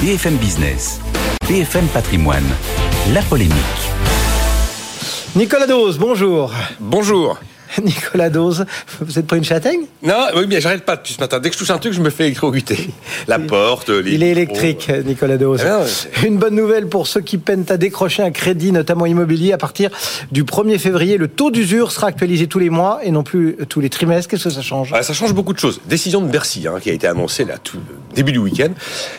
BFM Business, BFM Patrimoine, la polémique. Nicolas Dose, bonjour. Bonjour. Nicolas Dose, vous êtes pas une châtaigne? Non, oui, bien, j'arrête pas depuis ce matin. Dès que je touche un truc, je me fais électrocuter. La porte, les. Il est électrique, Nicolas Dose. Ah non, c'est- Une bonne nouvelle pour ceux qui peinent à décrocher un crédit, notamment immobilier. À partir du 1er février, le taux d'usure sera actualisé tous les mois et non plus tous les trimestres. Qu'est-ce que ça change? Ah, ça change beaucoup de choses. Décision de Bercy, hein, qui a été annoncée là, tout début du week-end.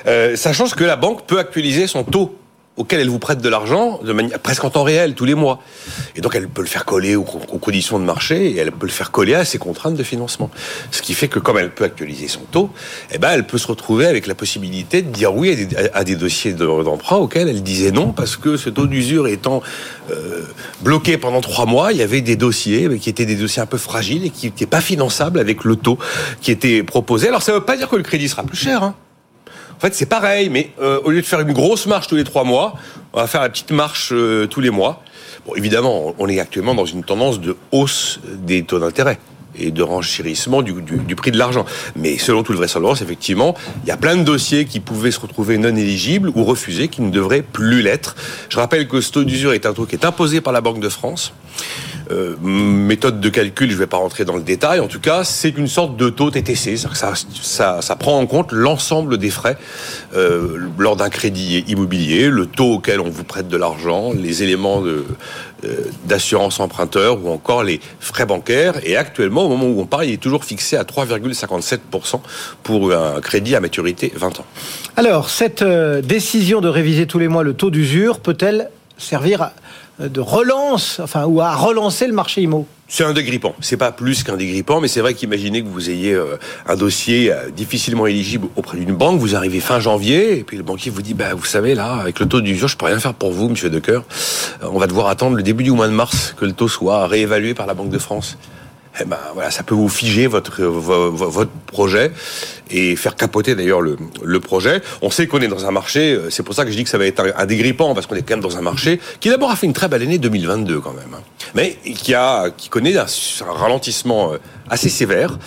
Euh, ça change que la banque peut actualiser son taux auquel elle vous prête de l'argent de manière presque en temps réel tous les mois. Et donc elle peut le faire coller aux, conditions de marché et elle peut le faire coller à ses contraintes de financement. Ce qui fait que comme elle peut actualiser son taux, eh ben elle peut se retrouver avec la possibilité de dire oui à des, dossiers de- d'emprunt auxquels elle disait non parce que ce taux d'usure étant euh, bloqué pendant trois mois, il y avait des dossiers qui étaient des dossiers un peu fragiles et qui n'étaient pas finançables avec le taux qui était proposé. Alors ça ne veut pas dire que le crédit sera plus cher. Hein. En fait, c'est pareil, mais euh, au lieu de faire une grosse marche tous les trois mois, on va faire la petite marche euh, tous les mois. Bon, évidemment, on est actuellement dans une tendance de hausse des taux d'intérêt et de renchérissement du, prix de l'argent. Mais selon toute vraisemblance, effectivement, il y a plein de dossiers qui pouvaient se retrouver non éligibles ou refusés qui ne devraient plus l'être. Je rappelle que ce taux d'usure est un taux qui est imposé par la Banque de France. Euh, méthode de calcul, je ne vais pas rentrer dans le détail. En tout cas, c'est une sorte de taux TTC. Ça, ça, ça prend en compte l'ensemble des frais euh, lors d'un crédit immobilier, le taux auquel on vous prête de l'argent, les éléments euh, d'assurance emprunteur ou encore les frais bancaires. Et actuellement, au moment où on parle, il est toujours fixé à 3,57% pour un crédit à maturité 20 ans. Alors, cette décision de réviser tous les mois le taux d'usure peut-elle servir euh, de relance, enfin, ou à relancer le marché immo C'est un dégrippant. C'est pas plus qu'un dégrippant, mais c'est vrai qu'imaginez que vous ayez euh, un dossier euh, difficilement éligible auprès d'une banque, vous arrivez fin janvier, et puis le banquier vous dit, bah, vous savez, là, avec le taux d'usure, je peux rien faire pour vous, monsieur Decoeur. Euh, On va devoir attendre le début du mois de mars que le taux soit réévalué par la Banque de France. Eh ben voilà, ça peut vous figer votre vo- vo- votre projet et faire capoter d'ailleurs le, le projet. On sait qu'on est dans un marché, euh, c'est pour ça que je dis que ça va être un, dégrippant parce qu'on est quand même dans un marché qui d'abord a fait une très belle année 2022 quand même, hein, mais qui a qui connaît un, ralentissement euh, assez sévère,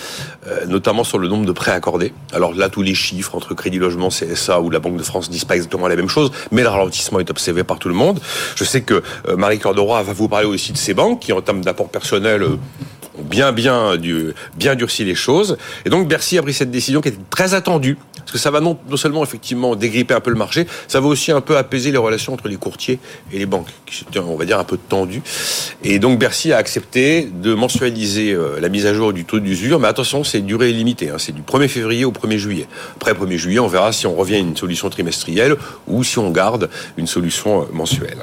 euh, notamment sur le nombre de prêts accordés. Alors là, tous les chiffres entre Crédit Logement, CSA ou la Banque de France disent pas exactement la même chose, mais le ralentissement est observé par tout le monde. Je sais que euh, Marie Roy va vous parler aussi de ces banques qui, en termes d'apport personnel, bien, bien, du, bien durci les choses. Et donc Bercy a pris cette décision qui était très attendue, parce que ça va non, seulement effectivement dégripper un peu le marché, ça va aussi un peu apaiser les relations entre les courtiers et les banques, qui étaient, on va dire, un peu tendues. Et donc Bercy a accepté de mensualiser euh, la mise à jour du taux d'usure, mais attention, c'est durée limitée, hein, c'est du 1er février au 1er juillet. Après 1er juillet, on verra si on revient à une solution trimestrielle ou si on garde une solution euh, mensuelle.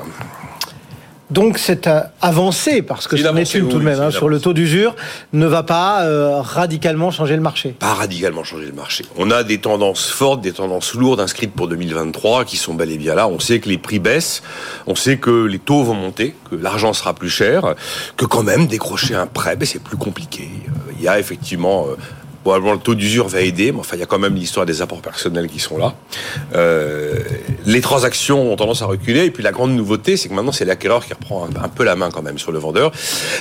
Donc cette euh, avancée, parce que C'est une une tout de oui, même, hein, sur le taux d'usure, ne va pas euh, radicalement changer le marché. pas radicalement changer le marché. On a des tendances fortes, des tendances lourdes inscrites pour 2023 qui sont bel et bien là. On sait que les prix baissent, on sait que les taux vont monter, que l'argent sera plus cher, que quand même décrocher un prêt, ben, c'est plus compliqué. Euh, Il y a effectivement... euh, Probablement le taux d'usure va aider, mais enfin il y a quand même l'histoire des apports personnels qui sont là. Euh, les transactions ont tendance à reculer, et puis la grande nouveauté, c'est que maintenant c'est l'acquéreur qui reprend un, un peu la main quand même sur le vendeur.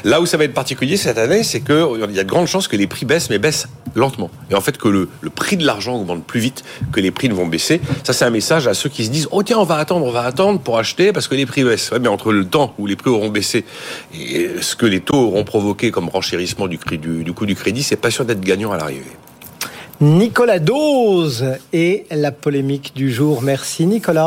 Là où ça va être particulier cette année, c'est que il y a de grandes chances que les prix baissent, mais baissent lentement. Et en fait que le, le prix de l'argent augmente plus vite que les prix ne vont baisser. Ça c'est un message à ceux qui se disent oh tiens on va attendre, on va attendre pour acheter parce que les prix baissent. Mais entre le temps où les prix auront baissé et ce que les taux auront provoqué comme renchérissement du, du, du coût du crédit, c'est pas sûr d'être gagnant à l'arrivée. Nicolas Dose et la polémique du jour. Merci Nicolas.